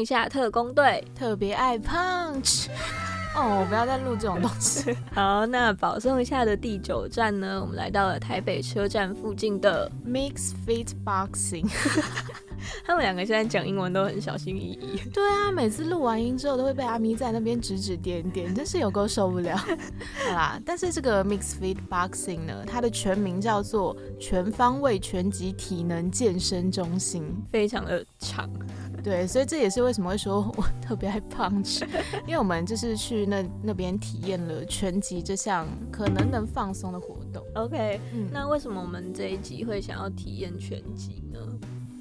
一下，特工队。特别爱 punch。哦，不要再录这种东西。好，那保送一下的第九站呢，我们来到了台北车站附近的 Mix Fit Boxing。他们两个现在讲英文都很小心翼翼。对啊，每次录完音之后都会被阿咪在那边指指点点，真是有够受不了。好啦，但是这个 Mix Fit Boxing 呢，它的全名叫做全方位拳击体能健身中心，非常的长。对，所以这也是为什么会说我特别爱 punch，因为我们就是去那那边体验了拳击这项可能能放松的活动。OK，嗯那为什么我们这一集会想要体验拳击呢？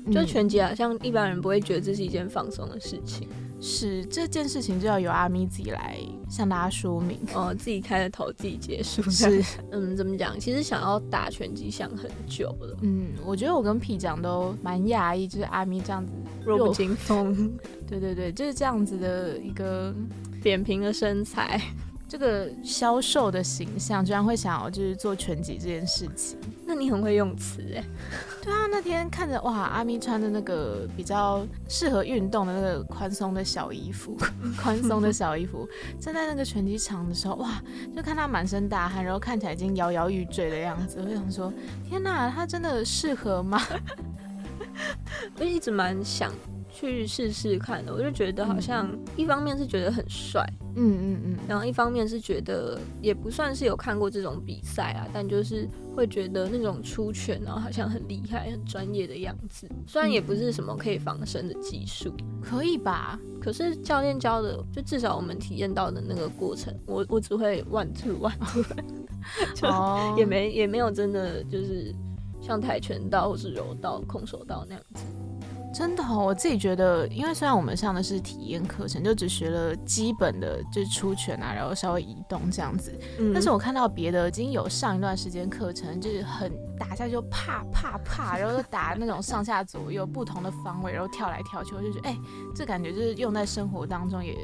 嗯就拳击好像一般人不会觉得这是一件放松的事情，是这件事情就要由阿咪自己来向大家说明。哦，自己开了头自己结束。是，嗯，怎么讲？其实想要打拳击想很久了，嗯，我觉得我跟屁讲都蛮讶异，就是阿咪这样子，弱不禁风，对对对，就是这样子的一个扁平的身材。这个消瘦的形象，居然会想要就是做拳击这件事情。那你很会用词哎，对啊，那天看着哇，阿咪穿的那个比较适合运动的那个宽松的小衣服，宽松的小衣服，站在那个拳击场的时候，哇，就看他满身大汗，然后看起来已经摇摇欲坠的样子，我就想说，天哪，他真的适合吗？我一直蛮想去试试看的。我就觉得好像一方面是觉得很帅，嗯嗯嗯，然后一方面是觉得也不算是有看过这种比赛啊，但就是会觉得那种出拳然后好像很厉害、很专业的样子。虽然也不是什么可以防身的技术，可以吧？可是教练教的，就至少我们体验到的那个过程，我我只会 one two one two，就哦也没也没有真的就是像跆拳道或是柔道、空手道那样子。真的、哦，我自己觉得，因为虽然我们上的是体验课程，就只学了基本的，就是出拳啊，然后稍微移动这样子。嗯但是我看到别的已经有上一段时间课程，就是很打下去就啪啪啪，然后就打那种上下左右不同的方位，然后跳来跳去，我就觉得，哎、这感觉就是用在生活当中也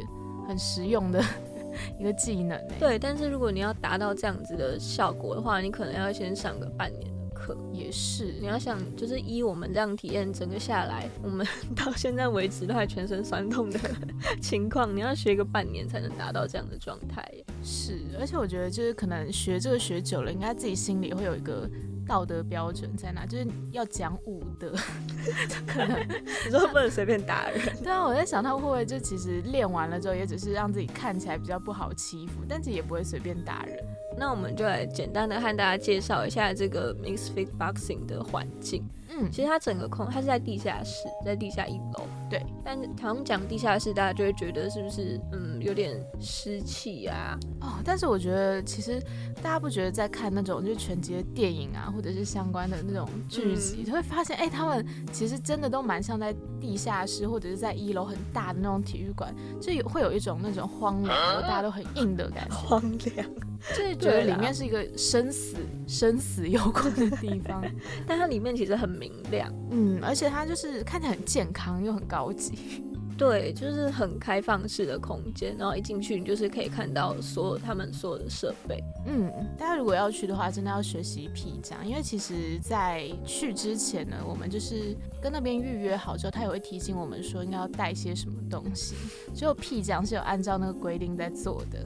很实用的 一个技能哎、对，但是如果你要达到这样子的效果的话，你可能要先上个半年的课。也是你要想，就是依我们这样体验整个下来，我们 到现在为止都还全身酸痛的 情况，你要学个半年才能达到这样的状态。是，而且我觉得就是可能学这个学久了，应该自己心里会有一个道德标准在哪，就是要讲武德。可能你说不能随便打人，对啊，我在想他会不会就其实练完了之后，也只是让自己看起来比较不好欺负，但其实也不会随便打人。那我们就来简单的和大家介绍一下这个 mixed Fit Boxing 的环境。嗯，其实它整个空，它是在地下室，在地下一楼。对，但是好像讲地下室，大家就会觉得是不是嗯有点湿气啊？哦，但是我觉得其实大家不觉得在看那种就是拳击的电影啊，或者是相关的那种剧集，嗯就会发现，哎、他们其实真的都蛮像在地下室或者是在一楼很大的那种体育馆，就有会有一种那种荒凉，然后大家都很硬的感觉，荒凉。就是觉得里面是一个生死生死攸关的地方。但它里面其实很明亮，嗯，而且它就是看起来很健康又很高级。对，就是很开放式的空间，然后一进去你就是可以看到所有他们所有的设备。嗯，大家如果要去的话，真的要学习皮匠，因为其实，在去之前呢，我们就是跟那边预约好之后，他也会提醒我们说应该要带些什么东西。只有皮匠是有按照那个规定在做的，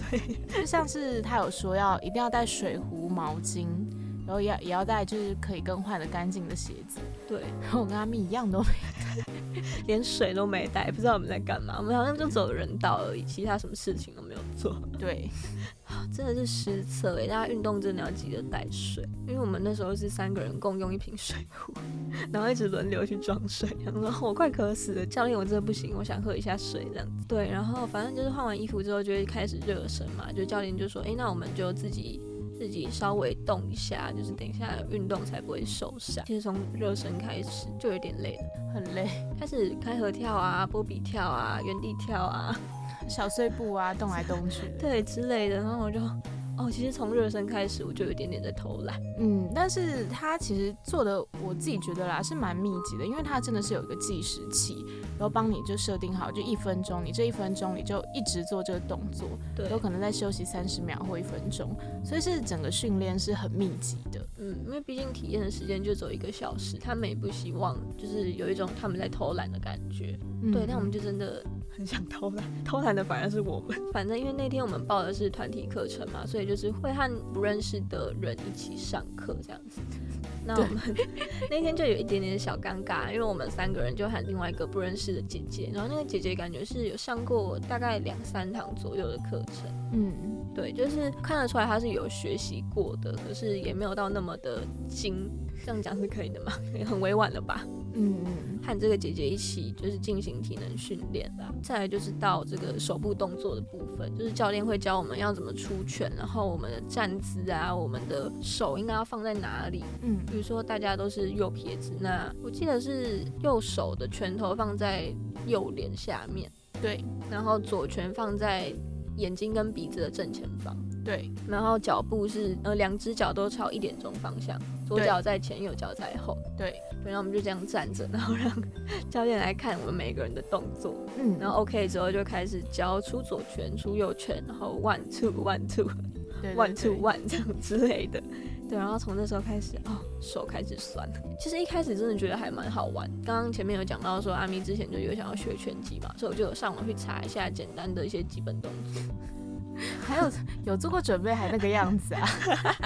就像是他有说要一定要带水壶、毛巾，然后也要也要带就是可以更换的干净的鞋子。对，然后我跟阿咪一样都没连水都没带，不知道我们在干嘛。我们好像就走人道而已，其他什么事情都没有做。对，真的是失策诶，大家运动真的要记得带水，因为我们那时候是三个人共用一瓶水壶，然后一直轮流去装水。然后我快渴死了，教练我真的不行，我想喝一下水这样子。对，然后反正就是换完衣服之后就会开始热身嘛，就教练就说，诶，那我们就自己。自己稍微动一下，就是等一下运动才不会受伤。其实从热身开始就有点累了，很累，开始开合跳啊、波比跳啊、原地跳啊，小碎步啊，动来动去。对之类的。然后我就哦，其实从热身开始我就有一点点在偷懒。嗯，但是他其实做的我自己觉得啦是蛮密集的，因为他真的是有一个计时器，然后帮你就设定好，就一分钟，你这一分钟你就一直做这个动作，对，有可能在休息三十秒或一分钟，所以是整个训练是很密集的。嗯，因为毕竟体验的时间就走一个小时，他们也不希望就是有一种他们在偷懒的感觉。对，那我们就真的很想偷懒，偷懒的反而是我们。反正因为那天我们报的是团体课程嘛，所以就是会和不认识的人一起上课这样子。那我们 那天就有一点点小尴尬，因为我们三个人就喊另外一个不认识的姐姐，然后那个姐姐感觉是有上过大概两三堂左右的课程，嗯，对，就是看得出来他是有学习过的，可是也没有到那么的精，这样讲是可以的吗？很委婉了吧？嗯嗯，和这个姐姐一起就是进行体能训练啦。再来就是到这个手部动作的部分，就是教练会教我们要怎么出拳，然后我们的站姿啊，我们的手应该要放在哪里。嗯，比如说大家都是右撇子，那我记得是右手的拳头放在右脸下面，对，然后左拳放在眼睛跟鼻子的正前方。对，然后脚步是呃两只脚都朝一点钟方向，左脚在前，右脚在后。对，对，然后我们就这样站着，然后让教练来看我们每个人的动作。嗯，然后 OK 之后就开始教出左拳、出右拳，然后 one two one two one two one 这样之类的。对，然后从那时候开始，哦，手开始酸。其实一开始真的觉得还蛮好玩。刚刚前面有讲到说阿咪之前就有想要学拳击嘛，所以我就有上网去查一下简单的一些基本动作。还有有做过准备还那个样子啊？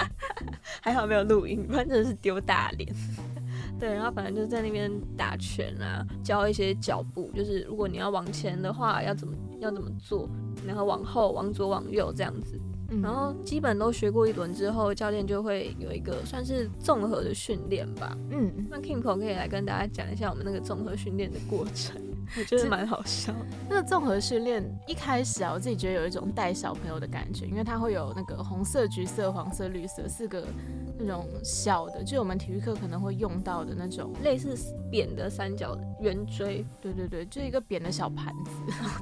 还好没有录音，不然真的是丢大脸。对，然后反正就在那边打拳啊，教一些脚步，就是如果你要往前的话，要怎么要怎么做，然后往后、往左、往右这样子。然后基本都学过一轮之后，教练就会有一个算是综合的训练吧。嗯，那 Kimpo 可以来跟大家讲一下我们那个综合训练的过程。我觉得蛮好笑。那个综合训练一开始啊，我自己觉得有一种带小朋友的感觉，因为它会有那个红色、橘色、黄色、绿色四个那种小的，就我们体育课可能会用到的那种类似扁的三角圆锥。对对对，就一个扁的小盘子。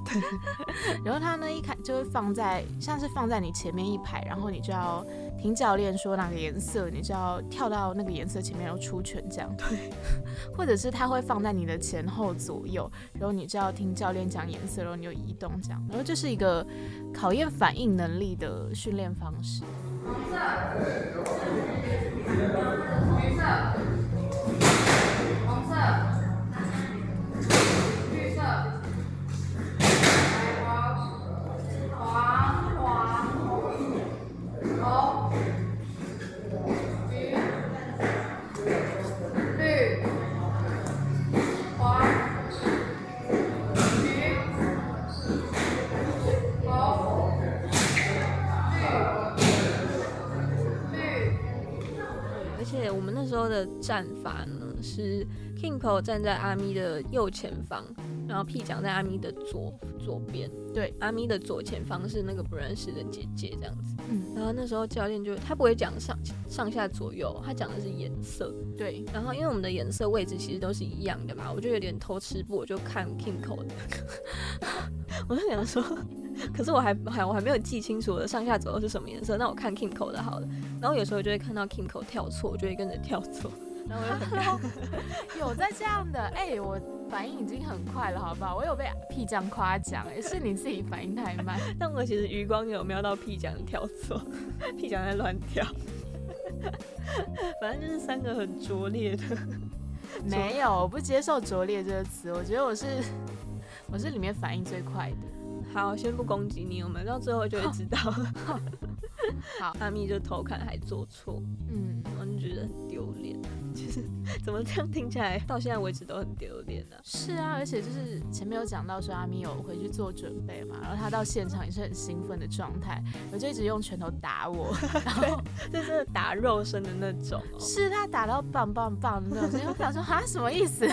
对。然后它呢一开就会放在像是放在你前面一排，然后你就要听教练说哪个颜色，你就要跳到那个颜色前面然后出拳这样。对。或者是它会放在你的前后左右。然后你就要听教练讲颜色，然后你就移动这样，然后这是一个考验反应能力的训练方式。的战法呢是 Kingo 站在阿咪的右前方，然后 P 讲在阿咪的左左边。对，阿咪的左前方是那个不认识的姐姐这样子。嗯，然后那时候教练就他不会讲上上下左右，他讲的是颜色。对，然后因为我们的颜色位置其实都是一样的嘛，我就有点偷吃不，我就看 Kingo 的。我就想说，可是我还还我还没有记清楚我的上下左右是什么颜色，那我看 Kingo 的好了。然后有时候就会看到 Kingo 跳错，我就会跟着跳错。然后我就很 有在这样的，哎，我反应已经很快了，好不好？我有被 P 酱夸奖，哎，是你自己反应太慢。但我其实余光有瞄到 P 酱跳错，P 酱在乱跳。反正就是三个很拙劣的。没有，我不接受拙劣这个词。我觉得我是我是里面反应最快的。好，先不攻击你，我们到最后就会知道。好，阿咪就偷看还做错，嗯，我就觉得很丢脸。其实 怎么这样听起来，到现在为止都很丢脸呢？是啊，而且就是前面有讲到说阿咪有回去做准备嘛，然后他到现场也是很兴奋的状态，我就一直用拳头打我，然后就是打肉身的那种。哦是他打到棒棒棒的那种，我想说啊什么意思？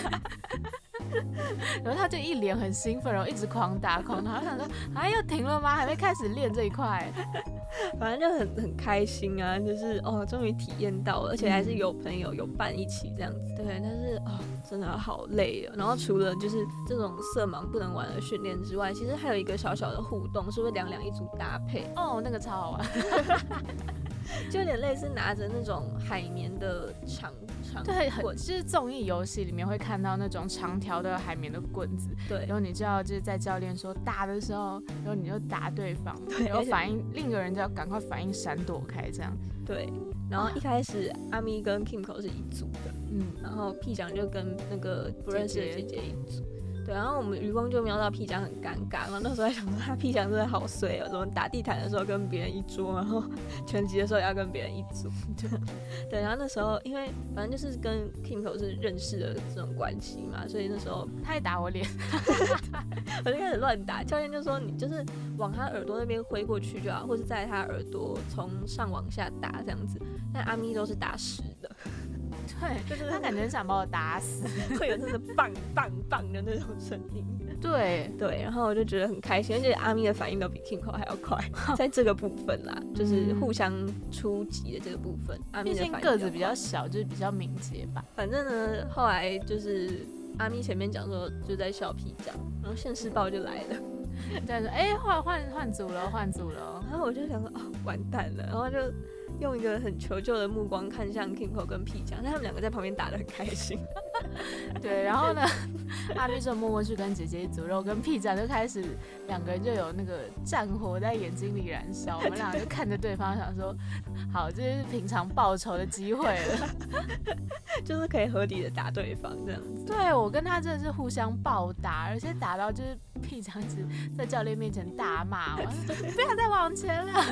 然后他就一脸很兴奋，然后一直狂打狂打，我想说啊又停了吗？还没开始练这一块。反正就很很开心啊，就是哦，终于体验到了，而且还是有朋友有伴一起这样子。对，但是哦，真的好累哦。然后除了就是这种色盲不能玩的训练之外，其实还有一个小小的互动，是不是两两一组搭配？哦，那个超好玩，就有点类似拿着那种海绵的长长对，很棍就是综艺游戏里面会看到那种长条的海绵的棍子，对然后你就要就是在教练说打的时候，然后你就打对方，然后反应另一个人就要赶快反应闪躲开这样。对。然后一开始阿咪跟 Kimco 是一组的，嗯，然后 P 奖就跟那个不认识的姐姐姐一组。对，然后我们余光就瞄到 P 奖很尴尬，然后那时候还想说他 P 奖真的好衰哦，怎么打地毯的时候跟别人一桌，然后 拳击的时候也要跟别人一组。对，然后那时候因为反正就是跟 Kimco 是认识的这种关系嘛，所以那时候他也打我脸，我就开始乱打，教练就说你就是往他耳朵那边挥过去就好，或是在他耳朵从上往下打这样子。但阿咪都是打实的，对，就是他感觉想把我打死。会有那种棒棒棒的那种声音。对，对，然后我就觉得很开心，而且阿咪的反应都比 Kingo 还要快，在这个部分啦，就是互相出击的这个部分，阿咪毕的反应竟个子比较小，就是比较敏捷吧。反正呢，后来就是阿咪前面讲说就在笑皮讲，然后现世报就来了，对说，哎，换换换组了，换组了。然后我就想说哦，完蛋了，然后就用一个很求救的目光看向 Kimko 跟 P 酱，但他们两个在旁边打得很开心，对，然后呢，阿咪就默默去跟姐姐一组，然后跟屁站就开始两个人就有那个战火在眼睛里燃烧，我们俩就看着对方想说，好，这是平常报仇的机会了。就是可以合理的打对方这样子。对我跟他真的是互相暴打，而且打到就是屁这样子在教练面前大骂我，他 说不要再往前了，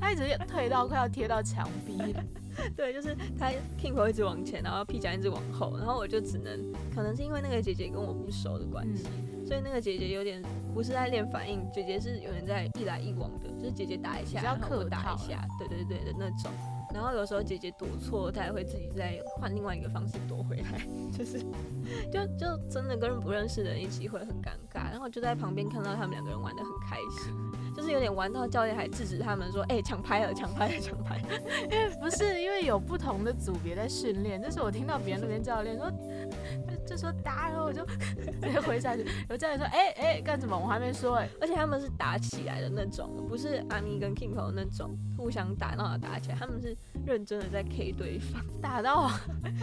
他一直退到快要贴到墙壁了。对，就是他 Kingo 一直往前，然后 P 奖一直往后，然后我就只能，可能是因为那个姐姐跟我不熟的关系，所以那个姐姐有点不是在练反应，姐姐是有点在一来一往的，就是姐姐打一下，比较然后我客打一下，对对对的那种。然后有时候姐姐躲错，她也会自己再换另外一个方式躲回来，就是就就真的跟不认识的人一起会很尴尬。然后我就在旁边看到他们两个人玩的很开心，就是有点玩到教练还制止他们说：“哎、抢拍了，抢拍了，抢拍了。”因为不是因为有不同的组别在训练，就是我听到别人那边教练说，就就说打，然后我就直接回下去，然后教练说，哎、哎、干什么？我还没说哎、而且他们是打起来的那种，不是阿咪跟 Kingo 那种互相打闹的打起来，他们是认真的在 K 对方，打到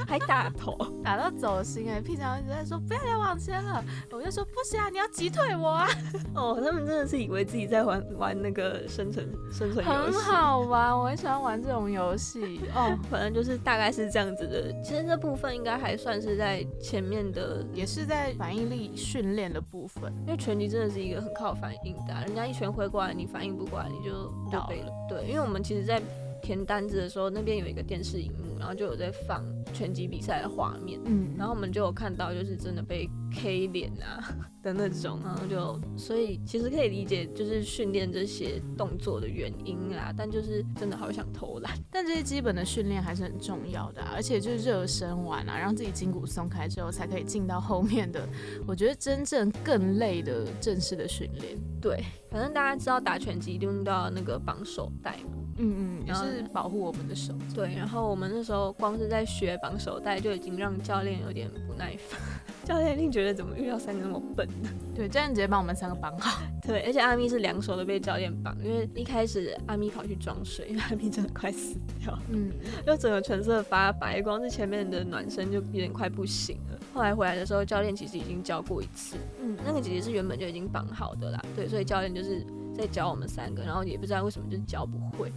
还打头。打到走心哎、平常一直在说不要再往前了，我就说不行啊，你要击退我啊，哦，他们真的是以为自己在玩玩那个生存生存游很。好玩，我很喜欢玩这种游戏 哦，反正就是大概是这样子的。其实这部分应该还算是在前面的，也是在反应力训练的部分。因为拳击真的是一个很靠反应的啊、人家一拳挥过来，你反应不过来，你就就倒背了。对，因为我们其实，在填单子的时候，那边有一个电视荧幕，然后就有在放拳击比赛的画面。嗯，然后我们就有看到，就是真的被 K 脸啊 的那种，然后就所以其实可以理解，就是训练这些动作的原因啦。但就是真的好想偷懒，但这些基本的训练还是很重要的啊、而且就是热身完啊，让自己筋骨松开之后，才可以进到后面的，我觉得真正更累的正式的训练。对，反正大家知道打拳击一定都要那个绑手带嘛。嗯嗯，也然后是保护我们的手。对，然后我们那时候光是在学绑手带，就已经让教练有点不耐烦。教练一定觉得怎么遇到三个那么笨的。对，教练直接帮我们三个绑好。对，而且阿咪是两手都被教练绑，因为一开始阿咪跑去装水，因为阿咪真的快死掉了。嗯，就整个唇色发白，光是前面的暖身就有点快不行了。后来回来的时候，教练其实已经教过一次，嗯那个姐姐是原本就已经绑好的啦，对，所以教练就是在教我们三个，然后也不知道为什么就教不会，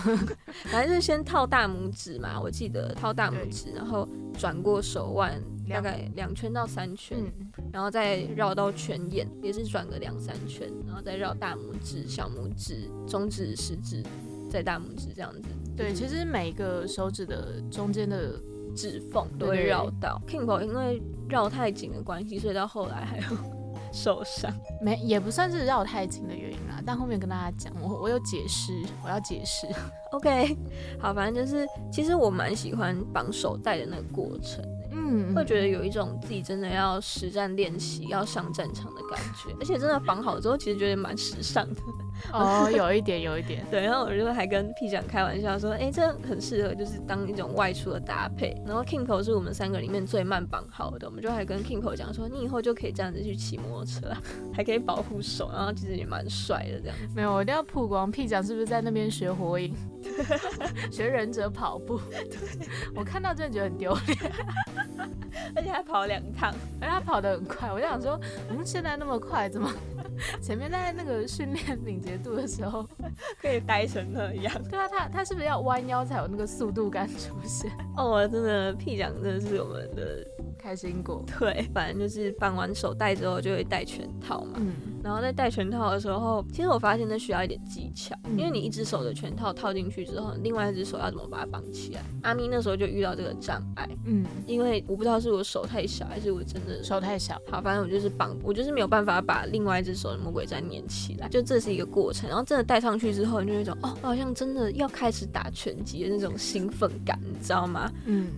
反正是先套大拇指嘛，我记得套大拇指，然后转过手腕。大概两圈到三圈，嗯，然后再绕到全眼，也是转个两三圈，然后再绕大拇指、小拇指、中指、食指，再大拇指这样子。对，其实每个手指的中间的，指缝都会绕到。Kingo 因为绕太紧的关系，所以到后来还有受伤。没也不算是绕太近的原因啦，但后面跟大家讲，我我有解释，我要解释。OK，好，反正就是，其实我蛮喜欢绑手带的那个过程，嗯，会觉得有一种自己真的要实战练习、要上战场的感觉，而且真的绑好之后，其实觉得蛮时尚的。哦，有一点，有一点。对，然后我就还跟 P 讲开玩笑说，哎，这很适合就是当一种外出的搭配。然后 Kingo 是我们三个里面最慢绑好的，我们就还跟 Kingo 讲说，你以后就可以这样子去骑摩托车，还可以保护手，然后其实也蛮帅的这样。没有，我一定要曝光 P 讲是不是在那边学火影，学忍者跑步？对我看到真的觉得很丢脸，而且还跑两趟，而且他跑得很快，我就想说，嗯，现在那么快，怎么？前面在那个训练敏捷度的时候，可以呆成那样。对啊，他他是不是要弯腰才有那个速度感出现？哦，我真的屁讲真的是我们的开心果。对，反正就是绑完手带之后就会戴全套嘛。嗯。然后在戴全套的时候，其实我发现那需要一点技巧，因为你一只手的全套套进去之后，另外一只手要怎么把它绑起来？阿咪那时候就遇到这个障碍。嗯。因为我不知道是我手太小，还是我真的手太小。好，反正我就是绑，我就是没有办法把另外一只手的。魔鬼粘粘起来，就这是一个过程。然后真的戴上去之后，你就有一种哦，好像真的要开始打拳击的那种兴奋感，你知道吗？嗯。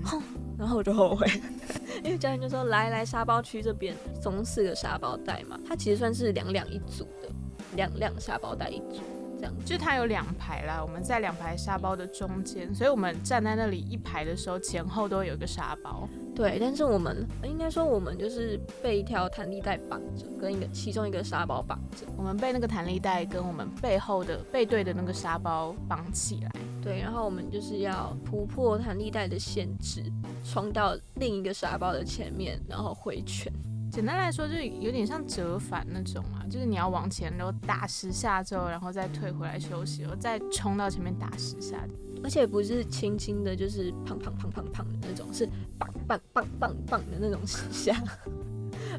然后我就后悔，因为教练就说来来沙包区这边，总共四个沙包袋嘛，它其实算是两两一组的，两两沙包袋一组。这样就它有两排啦，我们在两排沙包的中间，所以我们站在那里一排的时候，前后都有一个沙包。对，但是我们应该说我们就是被一条弹力带绑着，跟一个其中一个沙包绑着。我们被那个弹力带跟我们背后的背对的那个沙包绑起来。对，然后我们就是要突破弹力带的限制，冲到另一个沙包的前面，然后回拳。简单来说，就有点像折返那种啊，就是你要往前，然后打十下之后，然后再退回来休息，然后再冲到前面打十下。而且不是轻轻的，就是砰砰砰砰砰的那种，是棒棒棒棒棒的那种十下。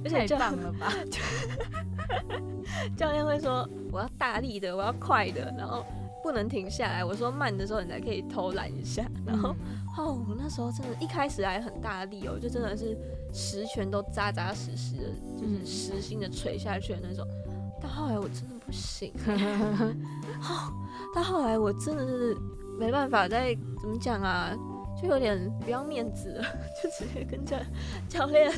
而且太棒了吧！教练会说我要大力的，我要快的，然后不能停下来。我说慢的时候你才可以偷懒一下。然后哦，那时候真的，一开始还很大力哦，就真的是。十拳都扎扎实实的，就是实心的捶下去的那种。到后来我真的不行，哦，到后来我真的是没办法再怎么讲啊，就有点不要面子了，就直接跟教教练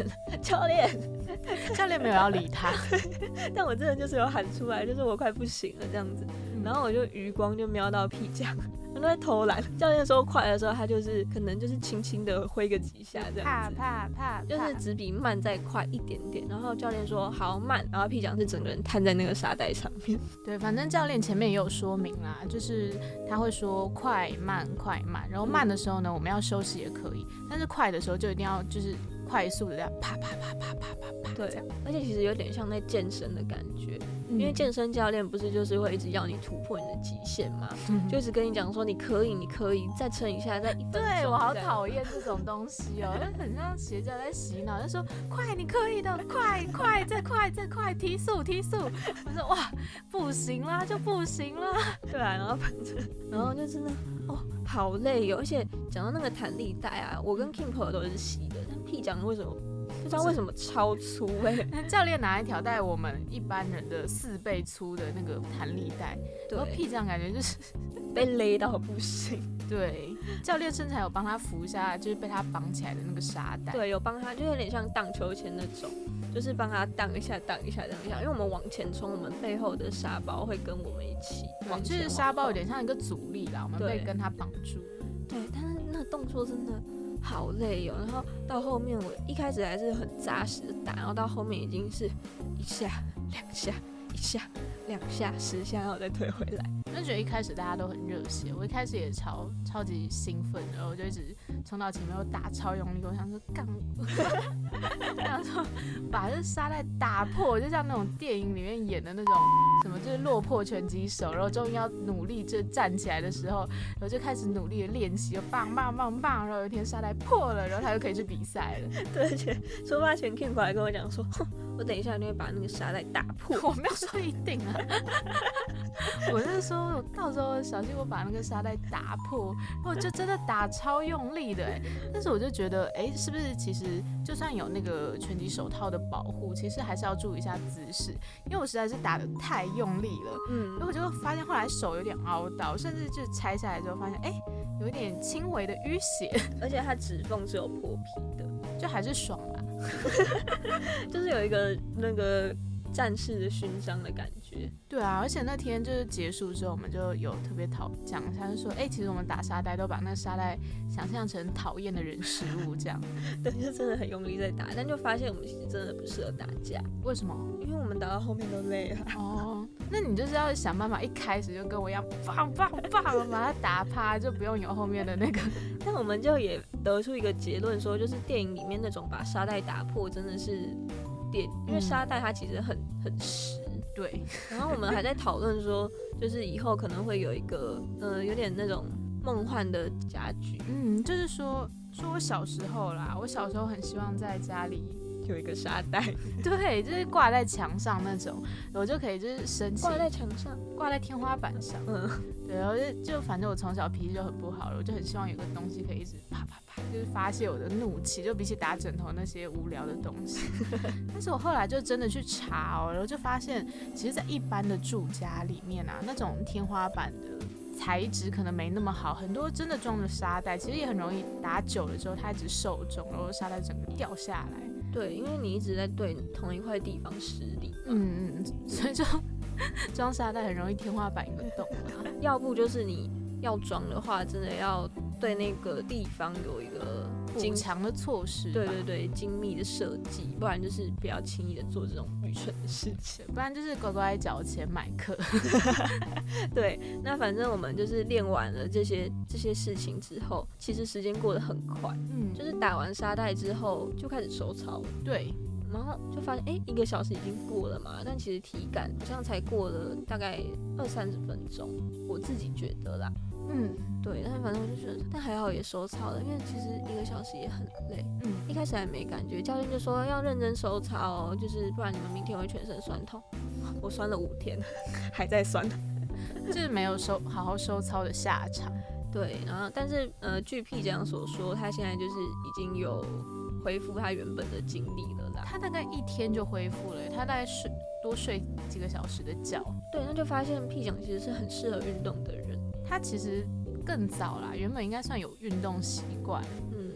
教练 教练没有要理他，但我真的就是有喊出来，就是我快不行了这样子，然后我就余光就瞄到屁酱。都在偷懒。教练说快的时候，他就是可能就是轻轻的挥个几下这样子，怕怕怕，就是只比慢再快一点点。然后教练说好慢，然后 P 奖是整个人瘫在那个沙袋上面。对，反正教练前面也有说明啦，就是他会说快慢快慢，然后慢的时候呢，我们要休息也可以，但是快的时候就一定要就是快速的这样啪啪啪啪啪啪啪。对，而且其实有点像在健身的感觉。因为健身教练不是就是会一直要你突破你的极限嘛，就一直跟你讲说你可以，你可以再撑一下，再一分对我好讨厌这种东西哦，就很像邪教在洗脑，就说快你可以的，快快再快再快，提速提速。我说哇不行啦，就不行啦。对啊，然后反正然后就真的哦好累哦，而且讲到那个弹力带啊，我跟 Kimpo 都是洗的，但屁讲为什么？不知道为什么超粗哎！教练拿一条带我们一般人的四倍粗的那个弹力带，然后屁这样感觉就是 被勒到不行。对，教练身材有帮他扶一下，就是被他绑起来的那个沙袋。对，有帮他，就有点像荡秋千那种，就是帮他荡一下、荡一下、荡一下。因为我们往前冲，我们背后的沙包会跟我们一起往前。就是沙包有点像一个阻力啦，我们被跟他绑住。对，但是那个动作真的。好累哦，然后到后面我一开始还是很扎实的打，然后到后面已经是一下两下一下两下十下，然后再退回来。就觉得一开始大家都很热血，我一开始也超超级兴奋，然后我就一直冲到前面，我打超用力，我想说干，想说把这沙袋打破，就像那种电影里面演的那种什么，就是落魄拳击手，然后终于要努力就站起来的时候，然后就开始努力的练习，棒棒棒棒，然后有一天沙袋破了，然后他就可以去比赛了。对，而且出发前 King 过来跟我讲说，我等一下一定会把那个沙袋打破。我没有说一定啊，我是说。我到时候小心我把那个沙袋打破，我就真的打超用力的哎，但是我就觉得哎，是不是？其实就算有那个拳击手套的保护，其实还是要注意一下姿势，因为我实在是打的太用力了，嗯，然后我就发现后来手有点凹到，甚至就拆下来之后发现哎，有一点轻微的淤血，而且它指缝是有破皮的，就还是爽啊，就是有一个那个。战士的勋章的感觉。对啊，而且那天就是结束之后，我们就有特别讨讲一下，就说，哎、其实我们打沙袋都把那沙袋想象成讨厌的人事物这样。对，就真的很用力在打，但就发现我们其实真的不适合打架，为什么？因为我们打到后面都累了。哦，那你就是要想办法一开始就跟我一样，棒棒棒，把它打趴，就不用有后面的那个。但我们就也得出一个结论，说就是电影里面那种把沙袋打破，真的是电，因为嗯沙袋它其实很很实。对，然后我们还在讨论说，就是以后可能会有一个，呃，有点那种梦幻的家具，嗯，就是说，说我小时候啦，我小时候很希望在家里，有一个沙袋 对，就是挂在墙上那种，我就可以就是神奇挂在墙上。挂在天花板上。嗯，对，然后就就反正我从小脾气就很不好了，我就很希望有个东西可以一直啪啪啪，就是发泄我的怒气，就比起打枕头那些无聊的东西。但是我后来就真的去查哦，然后就发现，其实，在一般的住家里面啊，那种天花板的。材质可能没那么好，很多真的装的沙袋，其实也很容易打久了之后，它一直受重，然后沙袋整个掉下来。对，因为你一直在对同一块地方施力，嗯嗯，所以就 装沙袋很容易天花板一个洞啊。要不就是你要装的话，真的要对那个地方有一个精补强的措施，对对对精密的设计，不然就是不要轻易的做这种愚蠢的事情。不然就是乖乖缴钱买课。对，那反正我们就是练完了这些这些事情之后，其实时间过得很快，嗯，就是打完沙袋之后就开始收操了，对，然后就发现哎、诶一个小时已经过了嘛，但其实体感好像才过了大概二三十分钟，我自己觉得啦。嗯对，但是反正我就觉得，但还好也收操了，因为其实一个小时也很累。嗯，一开始还没感觉，教练就说要认真收操哦，就是不然你们明天会全身酸痛。我酸了五天，还在酸。就是没有收好好收操的下场。对，然后但是呃，据 P 这样所说，他现在就是已经有恢复他原本的精力了啦。他大概一天就恢复了，他大概睡多睡几个小时的觉。对，那就发现屁讲其实是很适合运动的人。他其实更早啦，原本应该算有运动习惯，嗯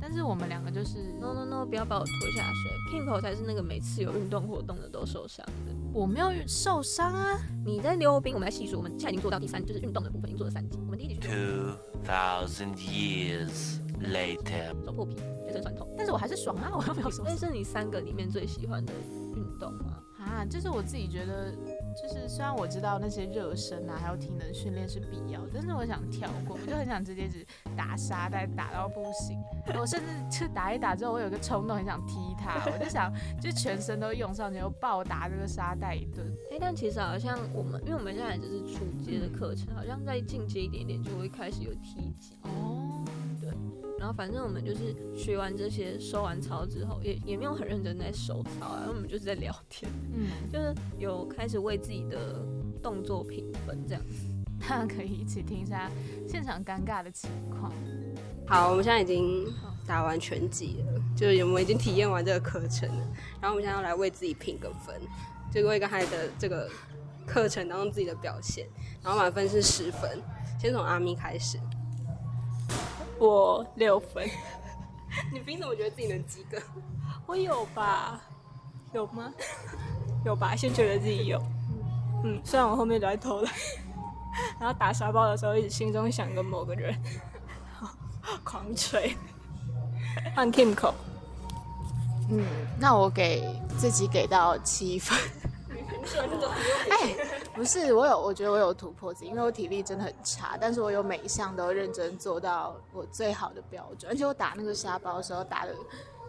但是我们两个就是，no no no，不要把我拖下水。Kimco 才是那个每次有运动活动的都受伤的。我没有受伤啊。你在溜冰，我们来细数，我们现在已经做到第三，就是运动的部分已经做了三级。我们第一集去溜 Two thousand years later. 手破皮，全身酸痛。但是我还是爽啊，我 又没有受伤那是你三个里面最喜欢的运动吗？啊。就是我自己觉得，就是虽然我知道那些热身啊，还有体能训练是必要，但是我想跳过，我就很想直接只打沙袋打到不行。我甚至就打一打之后，我有个冲动很想踢他，我就想就全身都用上去，又暴打这个沙袋一顿。哎、但其实好像我们，因为我们现在只是初阶的课程，好像再进阶一点点就会开始有踢级。哦，然后反正我们就是学完这些，收完操之后，也也没有很认真在收操啊，然后我们就是在聊天，嗯，就是有开始为自己的动作评分这样。大家可以一起听一下现场尴尬的情况。好，我们现在已经打完全集了，就是我们已经体验完这个课程了，然后我们现在要来为自己评个分，就为刚才的这个课程当中自己的表现，然后满分是十分，先从阿咪开始。我六分，你凭什么觉得自己能及格？我有吧？有吗？有吧？先觉得自己有。嗯，虽然我后面都在偷懒，然后打沙包的时候，一直心中想着某个人狂吹。换 Kimco，嗯，那我给自己给到七分。哎，不是，我有，我觉得我有突破自己，因为我体力真的很差，但是我有每一项都认真做到我最好的标准，而且我打那个沙包的时候打的，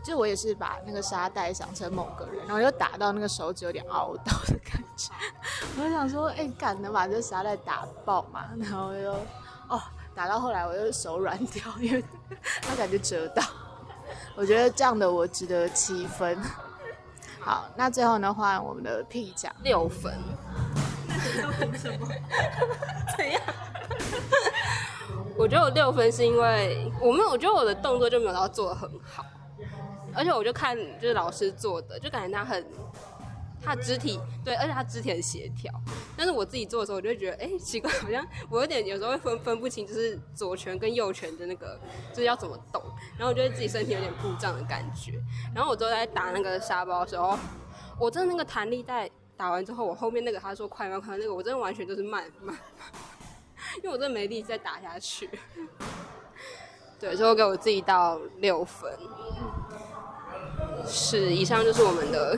就我也是把那个沙袋想成某个人，然后又打到那个手指有点凹到的感觉，我就想说，哎、敢能把这沙袋打爆嘛？然后又哦，打到后来我又手软掉，因为它感觉折到。我觉得这样的我值得七分。好，那最后呢，换我们的 P 奖。六分。怎样？我觉得我六分是因为我没有，我觉得我的动作就没有到做的很好，而且我就看就是老师做的，就感觉他很他肢体对，而且他肢体很协调。但是我自己做的时候，我就觉得，哎、奇怪，好像我有点有时候会分分不清，就是左拳跟右拳的那个就是要怎么动，然后我觉得自己身体有点故障的感觉。然后我之后在打那个沙包的时候，我真的那个弹力带打完之后，我后面那个他说快慢快那个，我真的完全就是慢慢，因为我真的没力再打下去。对，所以我给我自己到六分。是，以上就是我们的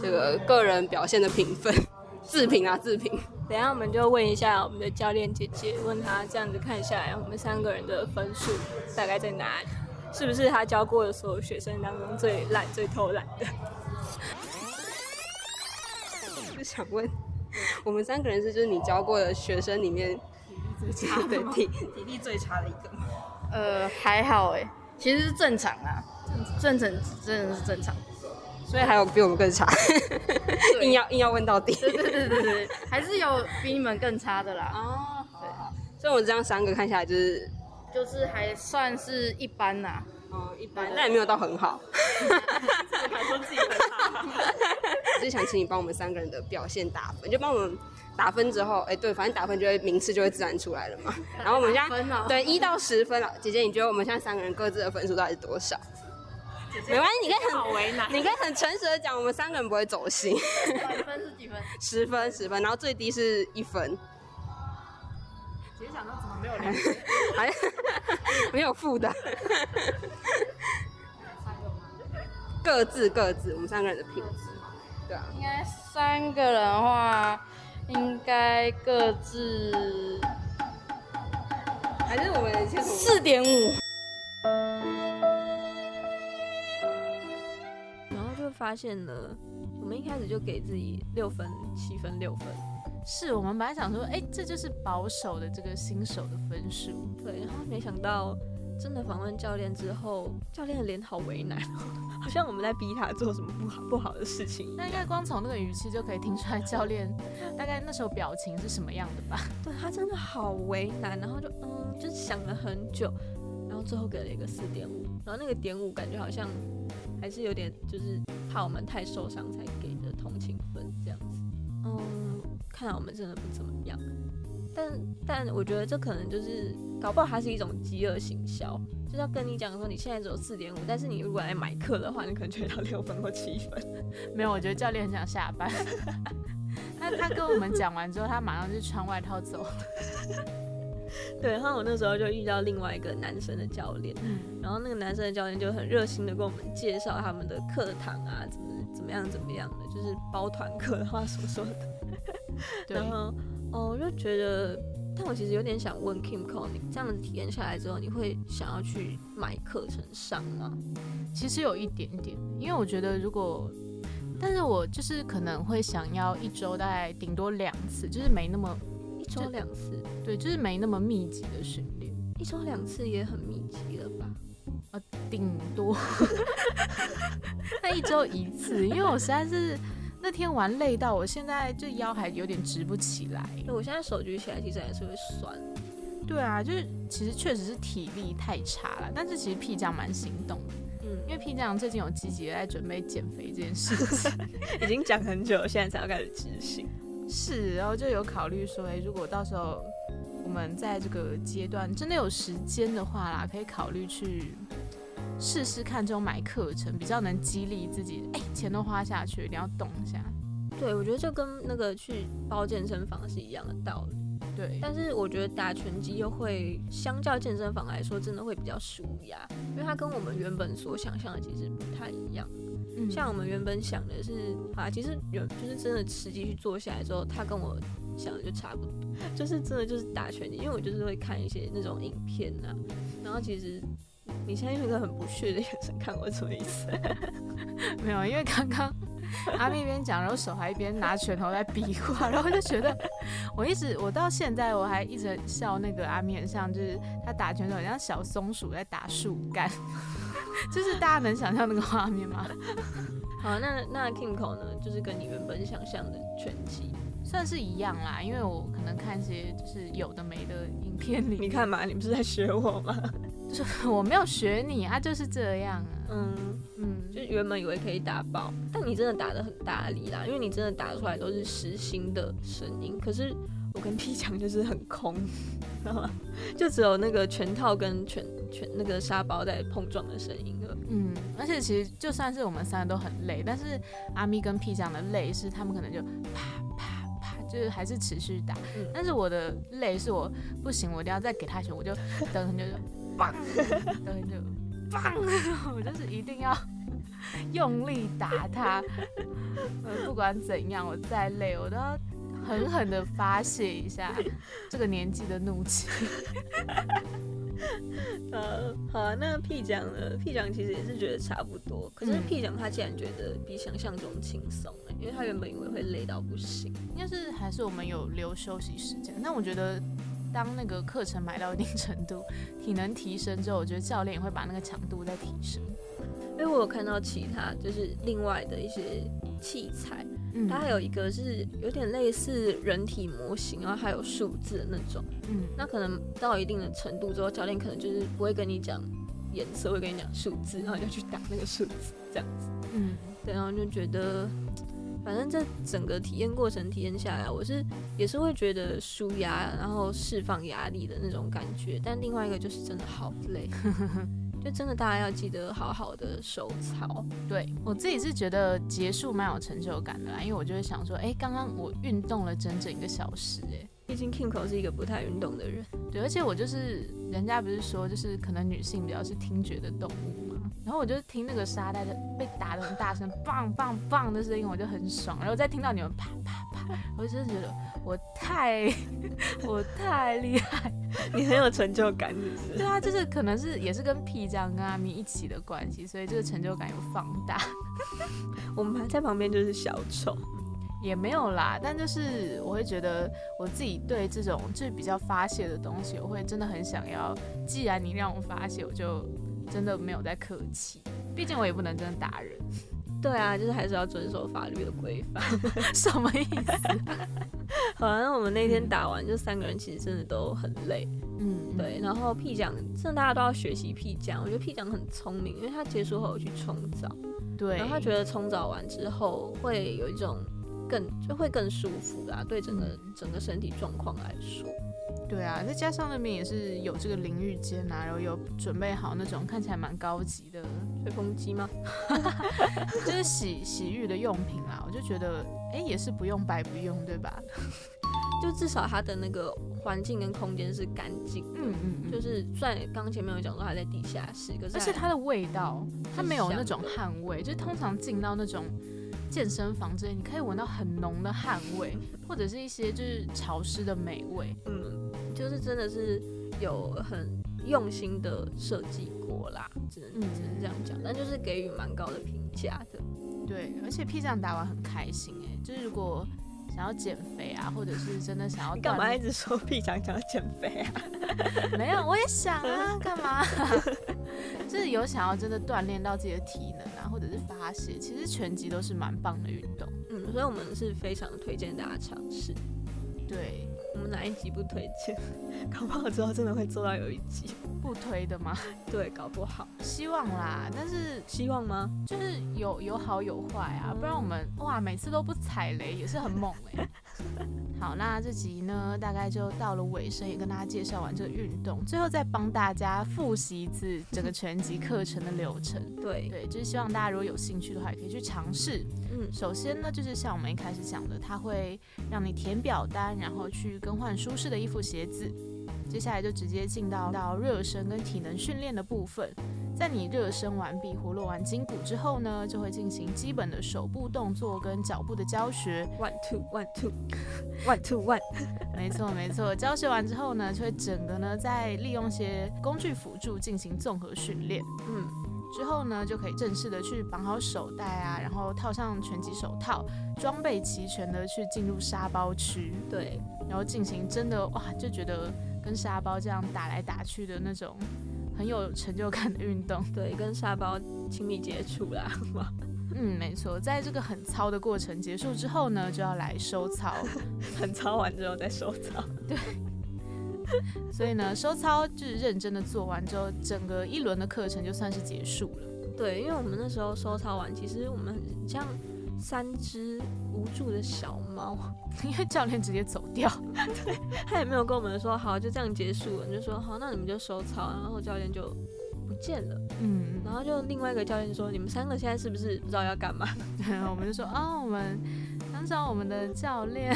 这个个人表现的评分，自评啊自评。等下我们就问一下我们的教练姐姐，问她这样子看下来，我们三个人的分数大概在哪里？是不是她教过的所有学生当中最烂、最偷懒的？就想问，我们三个人是就是你教过的学生里面体力最差 的体 体力最差的一个吗？呃，还好哎，其实是正常啊，正常真的是正常。所以还有比我们更差，硬要硬要问到底。对对对对对，还是有比你们更差的啦。哦，对。所以我这样三个看下来就是就是还算是一般呐。哦，一般，那也没有到很好。还说自己很好。只是想请你帮我们三个人的表现打分，就帮我们打分之后，哎，对，反正打分就会名次就会自然出来了嘛。然后我们现在对一到十分了，姐姐，你觉得我们现在三个人各自的分数到底是多少？没关系，你可以很为难，你可以很诚实的讲，我们三个人不会走心。几分是几分？十分，十分，然后最低是一分。姐姐想到怎么没有零？还 没有负的。各自各自，我们三个人的品质，对啊。应该三个人的话，应该各自还是我们先四点五。发现了，我们一开始就给自己六分、七分、六分。是我们本来想说，哎，这就是保守的这个新手的分数。对，然后没想到真的访问教练之后，教练的脸好为难，好像我们在逼他做什么不好不好的事情。那应该光从那个语气就可以听出来，教练大概那时候表情是什么样的吧？对他真的好为难，然后就嗯，就想了很久，然后最后给了一个四点五，然后那个点五感觉好像。还是有点，就是怕我们太受伤才给的同情分这样子。嗯，看来我们真的不怎么样。但但我觉得这可能就是搞不好它是一种饥饿行销，就是要跟你讲说你现在只有四点五，但是你如果来买课的话，你可能就会到六分或七分。没有，我觉得教练很想下班。他他跟我们讲完之后，他马上就穿外套走了。对，然后我那时候就遇到另外一个男生的教练，然后那个男生的教练就很热心的跟我们介绍他们的课堂啊，怎么怎么样怎么样的，就是包团课的话所说的。然后哦，我就觉得，但我其实有点想问 Kim Cole，你这样子体验下来之后，你会想要去买课程上吗？其实有一点点，因为我觉得如果，但是我就是可能会想要一周大概顶多两次，就是没那么。一周两次，对，就是没那么密集的训练。一周两次也很密集了吧？啊，顶多。那一周一次，因为我实在是那天玩累到，我现在这腰还有点直不起来。对，我现在手举起来其实还是会酸。对啊，就是其实确实是体力太差了，但是其实屁酱蛮心动的。嗯，因为屁酱最近有积极的在准备减肥这件事情，已经讲很久，现在才要开始执行。是，然后就有考虑说，哎，如果到时候我们在这个阶段真的有时间的话啦，可以考虑去试试看这种买课程，比较能激励自己。哎，钱都花下去，一定要动一下。对，我觉得就跟那个去包健身房是一样的道理。对，但是我觉得打拳击又会相较健身房来说，真的会比较舒压，因为它跟我们原本所想象的其实不太一样。嗯像我们原本想的是，啊，其实有就是真的实际去做下来之后，他跟我想的就差不多，就是真的就是打拳击，因为我就是会看一些那种影片啊，然后其实你现在用一个很不屑的眼神看我，什么意思？没有，因为刚刚阿咪一边讲，然后手还一边拿拳头在比划，然后就觉得我一直我到现在我还一直笑那个阿咪，很像就是他打拳头很像小松鼠在打树干。就是大家能想象那个画面吗？好，那那 Kimco 呢？就是跟你原本想象的拳击算是一样啦，因为我可能看一些就是有的没的影片里，你看嘛，你不是在学我吗？就 是我没有学你啊，就是这样啊。嗯嗯，就原本以为可以打爆，但你真的打的很大力啦，因为你真的打出来都是实心的声音。可是我跟 P 强就是很空。知道吗？就只有那个拳套跟拳拳那个沙包在碰撞的声音了。嗯，而且其实就算是我们三个都很累，但是阿咪跟 P 酱的累是他们可能就啪啪啪，就是还是持续打。嗯但是我的累是我不行，我一定要再给他一拳，我就等很久就棒，等很久棒，我就是一定要用力打他。呃，不管怎样，我再累，我都要狠狠的发泄一下这个年纪的怒气。呃，好啊，那 P 奖呢？P 奖其实也是觉得差不多，可是嗯 P 奖他竟然觉得比想象中轻松欸因为他原本以为会累到不行。应该是还是我们有留休息时间。但我觉得，当那个课程买到一定程度，体能提升之后，我觉得教练也会把那个强度再提升。因为我有看到其他就是另外的一些器材，嗯它还有一个是有点类似人体模型，然后还有数字的那种。嗯那可能到一定的程度之后，教练可能就是不会跟你讲颜色，会跟你讲数字，然后你就去打那个数字这样子。嗯对，然后就觉得，反正这整个体验过程体验下来，我是也是会觉得舒压，然后释放压力的那种感觉。但另外一个就是真的好累，就真的大家要记得好好的收操。对我自己是觉得结束蛮有成就感的啦，因为我就会想说，哎、刚刚我运动了整整一个小时、哎。毕竟 Kimco 是一个不太运动的人，对，而且我就是人家不是说，就是可能女性比较是听觉的动物嘛，然后我就听那个沙袋的被打的很大声，棒棒棒的声音，我就很爽，然后再听到你们啪啪啪，我就真的觉得我太我太厉害。你很有成就感，是不是？对啊，就是可能是也是跟屁酱跟阿咪一起的关系，所以这个成就感有放大。我们还在旁边就是小丑，也没有啦，但就是我会觉得我自己对这种就是比较发泄的东西，我会真的很想要。既然你让我发泄，我就真的没有在客气。毕竟我也不能真的打人，对啊，就是还是要遵守法律的规范。什么意思？好像，我们那天打完，就三个人其实真的都很累，嗯，对。然后屁奖，真的大家都要学习屁奖，我觉得屁奖很聪明，因为他结束后有去冲澡，对。然后他觉得冲澡完之后会有一种更就会更舒服啦，对整个整个身体状况来说。对啊，再加上那边也是有这个淋浴间啊，然后有准备好那种看起来蛮高级的，吹风机吗？就是洗洗浴的用品啦。我就觉得，哎，也是不用白不用，对吧？就至少它的那个环境跟空间是干净。嗯嗯嗯。就是虽然刚刚前面有讲说它在地下室，可是而且它的味道，它没有那种汗味，就是通常进到那种健身房之类，你可以闻到很浓的汗味，或者是一些就是潮湿的霉味。嗯，就是真的是有很用心的设计过啦，只能嗯只能这样讲，但就是给予蛮高的评价的。对，而且 P 酱打完很开心哎、就是如果想要减肥啊，或者是真的想要你干嘛，一直说屁酱想要减肥啊？没有，我也想啊，干嘛？就是有想要真的锻炼到自己的体能啊，或者是发泄，其实拳击都是蛮棒的运动。嗯，所以我们是非常推荐大家尝试。对，我们哪一集不推荐？搞不好之后真的会做到有一集。不推的吗？对，搞不好。希望啦，但是希望吗？就是有有好有坏啊，不然我们哇每次都不踩雷也是很猛哎、好，那这集呢大概就到了尾声，也跟大家介绍完这个运动，最后再帮大家复习一次整个拳击课程的流程。对，对，就是希望大家如果有兴趣的话，也可以去尝试。嗯，首先呢，就是像我们一开始讲的，它会让你填表单，然后去更换舒适的衣服、鞋子。接下来就直接进到到热身跟体能训练的部分。在你热身完毕、活络完筋骨之后呢，就会进行基本的手部动作跟脚步的教学。one two one two one two one。没错没错，教学完之后呢，就会整个呢再利用一些工具辅助进行综合训练。嗯，之后呢，就可以正式的去绑好手带啊，然后套上拳击手套，装备齐全的去进入沙包区，对，然后进行真的哇，就觉得跟沙包这样打来打去的那种很有成就感的运动。对，跟沙包亲密接触啦。嗯，没错，在这个很操的过程结束之后呢，就要来收操。很操完之后再收操。对所以呢，收操就是认真的做完之后，整个一轮的课程就算是结束了。对，因为我们那时候收操完，其实我们很像三只无助的小猫，因为教练直接走掉。对他也没有跟我们说好就这样结束了，你就说好，那你们就收操，然后教练就不见了。嗯，然后就另外一个教练说，你们三个现在是不是不知道要干嘛？然 后我们就说哦，我们想找我们的教练。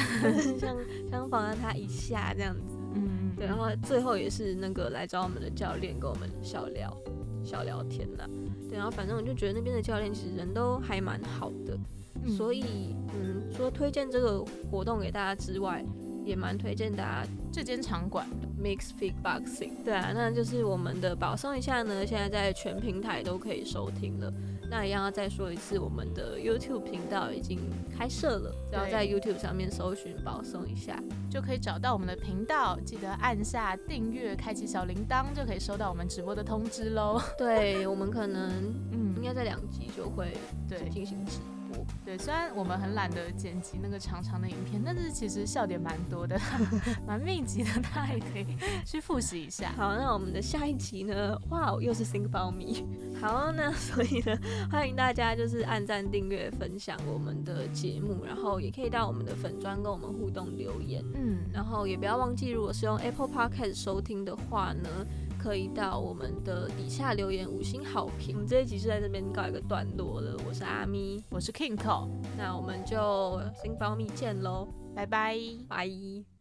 想想访问他一下这样子。嗯，对，然后最后也是那个来找我们的教练跟我们小聊小聊天啦。对，然后反正我就觉得那边的教练其实人都还蛮好的，嗯所以嗯，除了推荐这个活动给大家之外，也蛮推荐大家这间场馆 Mix Fit Boxing。对啊，那就是我们的保送一下呢，现在在全平台都可以收听了。那一样要再说一次，我们的 YouTube 频道已经开设了，只要在 YouTube 上面搜寻保送一下。就可以找到我们的频道，记得按下订阅，开启小铃铛，就可以收到我们直播的通知喽。对我们可能嗯应该在两集就会对进行直播。对，虽然我们很懒得剪辑那个长长的影片，但是其实笑点蛮多的，蛮密集的，大家也可以去复习一下。好，那我们的下一集呢？哇，又是 Think About Me。好，那所以呢，欢迎大家就是按赞、订阅、分享我们的节目，然后也可以到我们的粉砖跟我们互动留言，嗯，然后也不要忘记，如果是用 Apple Podcast 收听的话呢，可以到我们的底下留言五星好评。我们这一集是在这边告一个段落了，我是阿咪，我是 Kingo，那我们就 Think About Me 见喽，拜拜。拜。